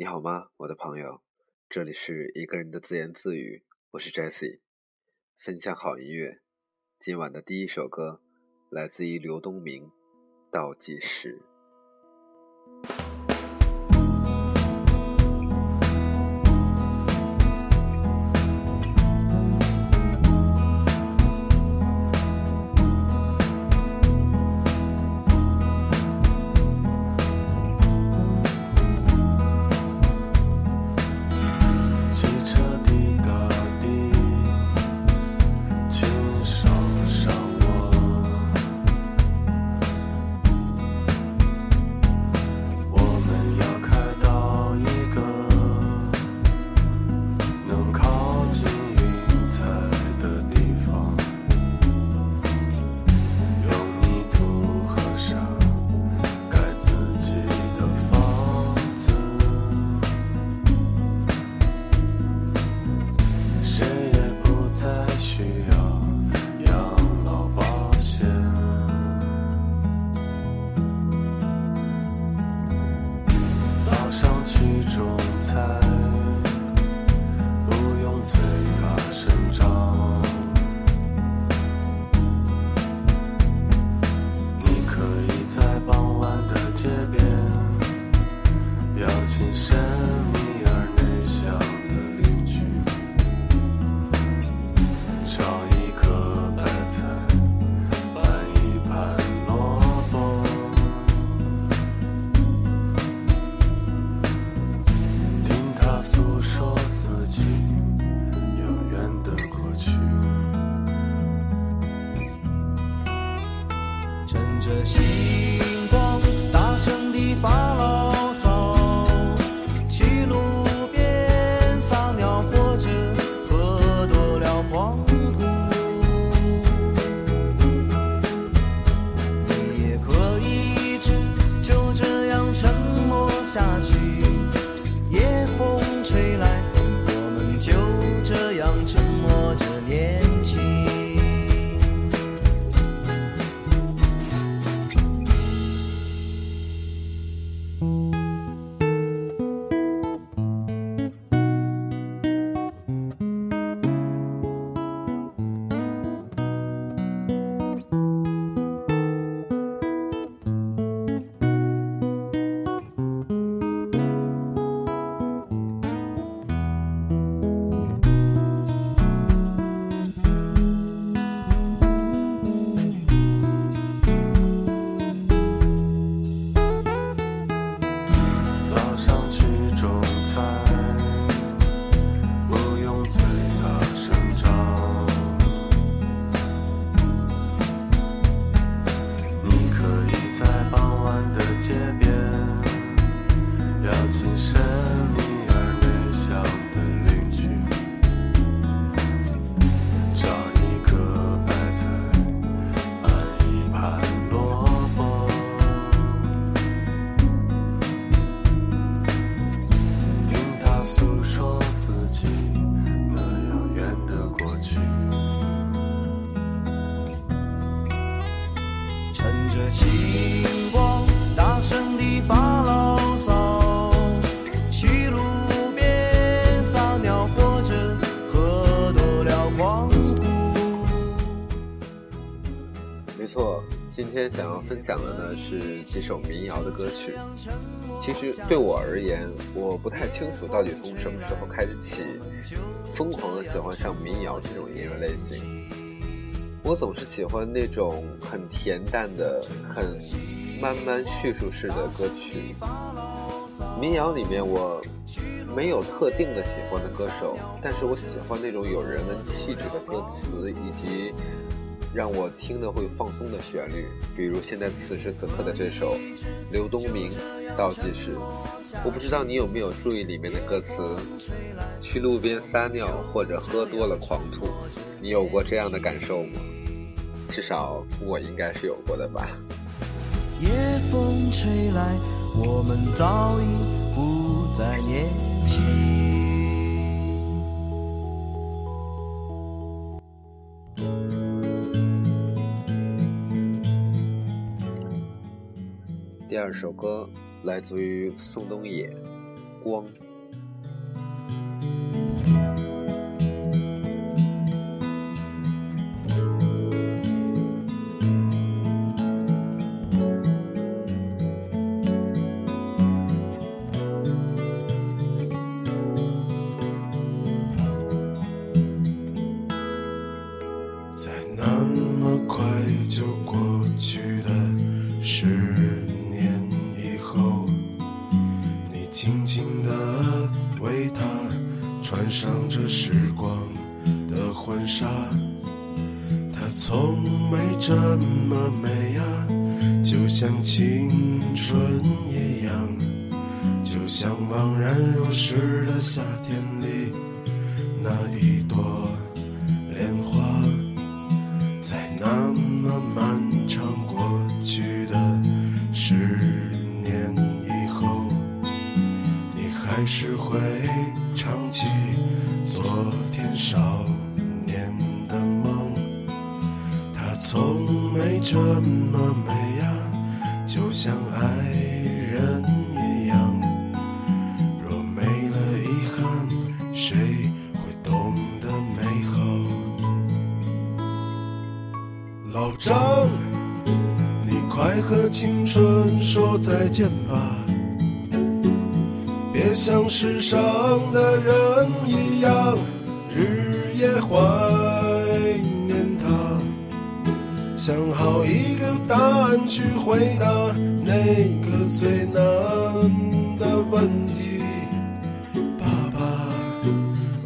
你好吗，我的朋友？这里是一个人的自言自语，我是 Jesse，分享好音乐。今晚的第一首歌来自于刘东明，《倒计时》。分享的呢是几首民谣的歌曲。其实对我而言，我不太清楚到底从什么时候开始起，疯狂的喜欢上民谣这种音乐类型。我总是喜欢那种很恬淡的、很慢慢叙述式的歌曲。民谣里面我没有特定的喜欢的歌手，但是我喜欢那种有人文气质的歌词以及。让我听的会放松的旋律，比如现在此时此刻的这首刘东明《倒计时》，我不知道你有没有注意里面的歌词，去路边撒尿或者喝多了狂吐，你有过这样的感受吗？至少我应该是有过的吧。夜风吹来，我们早已不再年轻。第二首歌来自于宋冬野，光。像青春一样，就像茫然如逝的夏天里那一朵莲花。在那么漫长过去的十年以后，你还是会唱起昨天少年的梦。它从没这么美，就像爱人一样。若没了遗憾，谁会懂得美好？老张，你快和青春说再见吧，别像世上的人一样，日夜怀想好一个答案去回答那个最难的问题，爸爸，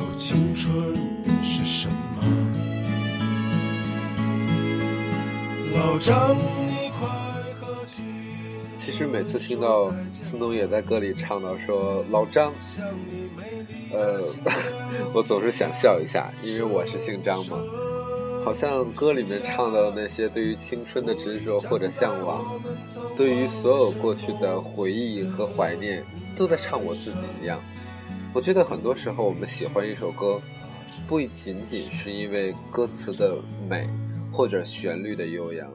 哦，青春是什么？老张，你快和青其实每次听到孙东野在歌里唱到说老张，呃，我总是想笑一下，因为我是姓张嘛。好像歌里面唱到的那些对于青春的执着或者向往，对于所有过去的回忆和怀念，都在唱我自己一样。我觉得很多时候我们喜欢一首歌，不仅仅是因为歌词的美或者旋律的悠扬，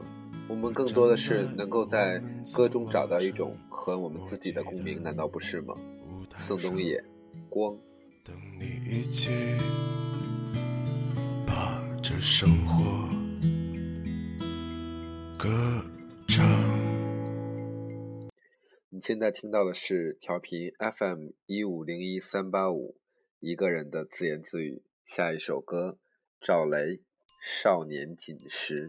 我们更多的是能够在歌中找到一种和我们自己的共鸣，难道不是吗？宋冬野，光。等你一起这生活歌唱。你现在听到的是调频 FM 一五零一三八五，一个人的自言自语。下一首歌，赵雷，《少年锦时》。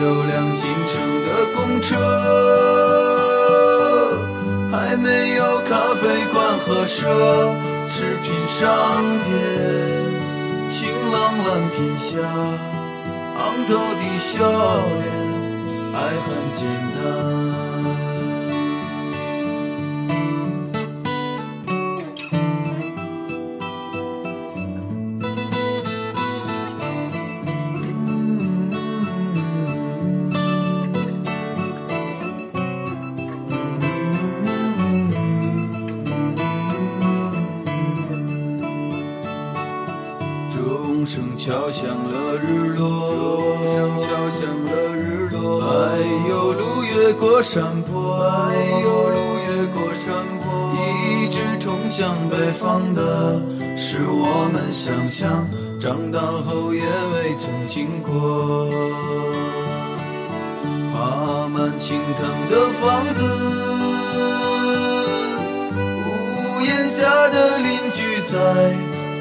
有辆进城的公车，还没有咖啡馆和奢侈品商店。晴朗蓝天下，昂头的笑脸，爱很简单。声敲响了日落，钟声敲响了日落。哎呦，路越过山坡，哎呦，路越过山坡，一直通向北方的，是我们想象，长大后也未曾经过。爬满青藤的房子，屋檐下的邻居在。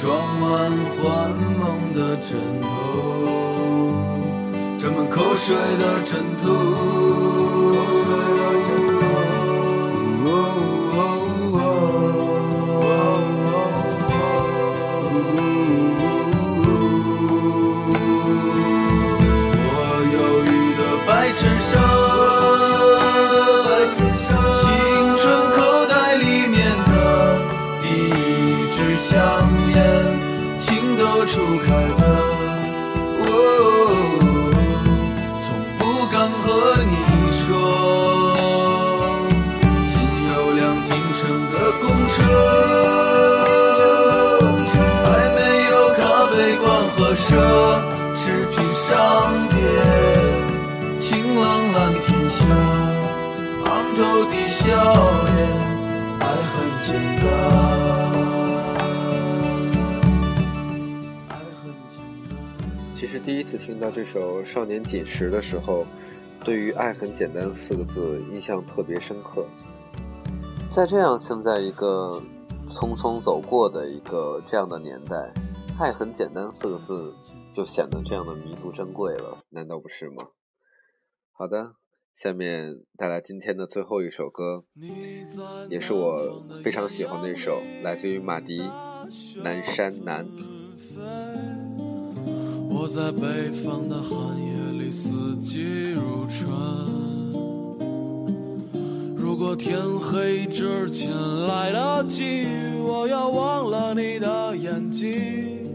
装满幻梦的枕头，沾满口水的枕头。乡，昂头的笑脸还很简单其实第一次听到这首《少年锦时》的时候，对于“爱很简单”四个字印象特别深刻。在这样现在一个匆匆走过的一个这样的年代，“爱很简单”四个字就显得这样的弥足珍贵了，难道不是吗？好的。下面带来今天的最后一首歌，也是我非常喜欢的一首，来自于马迪《南山南》。我在北方的寒夜里四季如春，如果天黑之前来得及，我要忘了你的眼睛，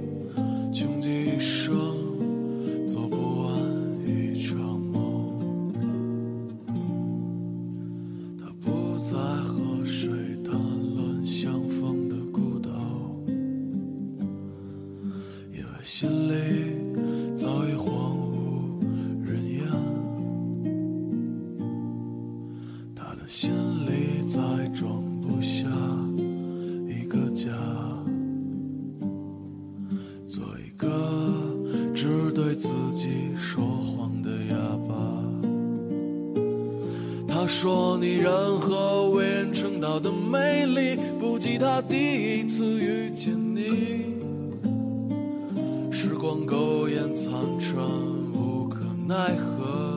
人称道的美丽，不及他第一次遇见你。时光苟延残喘，无可奈何。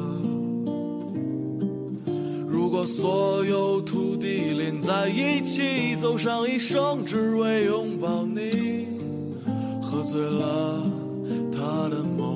如果所有土地连在一起，走上一生，只为拥抱你，喝醉了他的梦。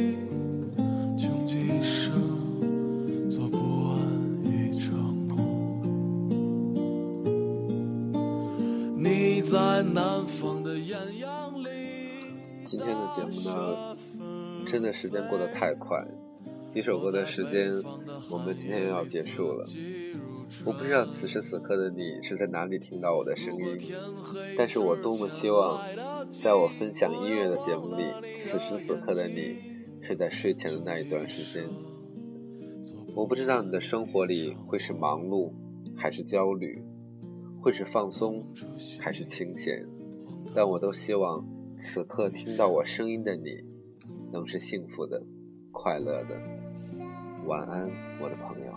在南方的艳阳里。今天的节目呢，真的时间过得太快，几首歌的时间，我们今天又要结束了。我不知道此时此刻的你是在哪里听到我的声音，但是我多么希望，在我分享音乐的节目里，此时此刻的你是在睡前的那一段时间。我不知道你的生活里会是忙碌，还是焦虑，会是放松，还是清闲，但我都希望此刻听到我声音的你，能是幸福的、快乐的。晚安，我的朋友。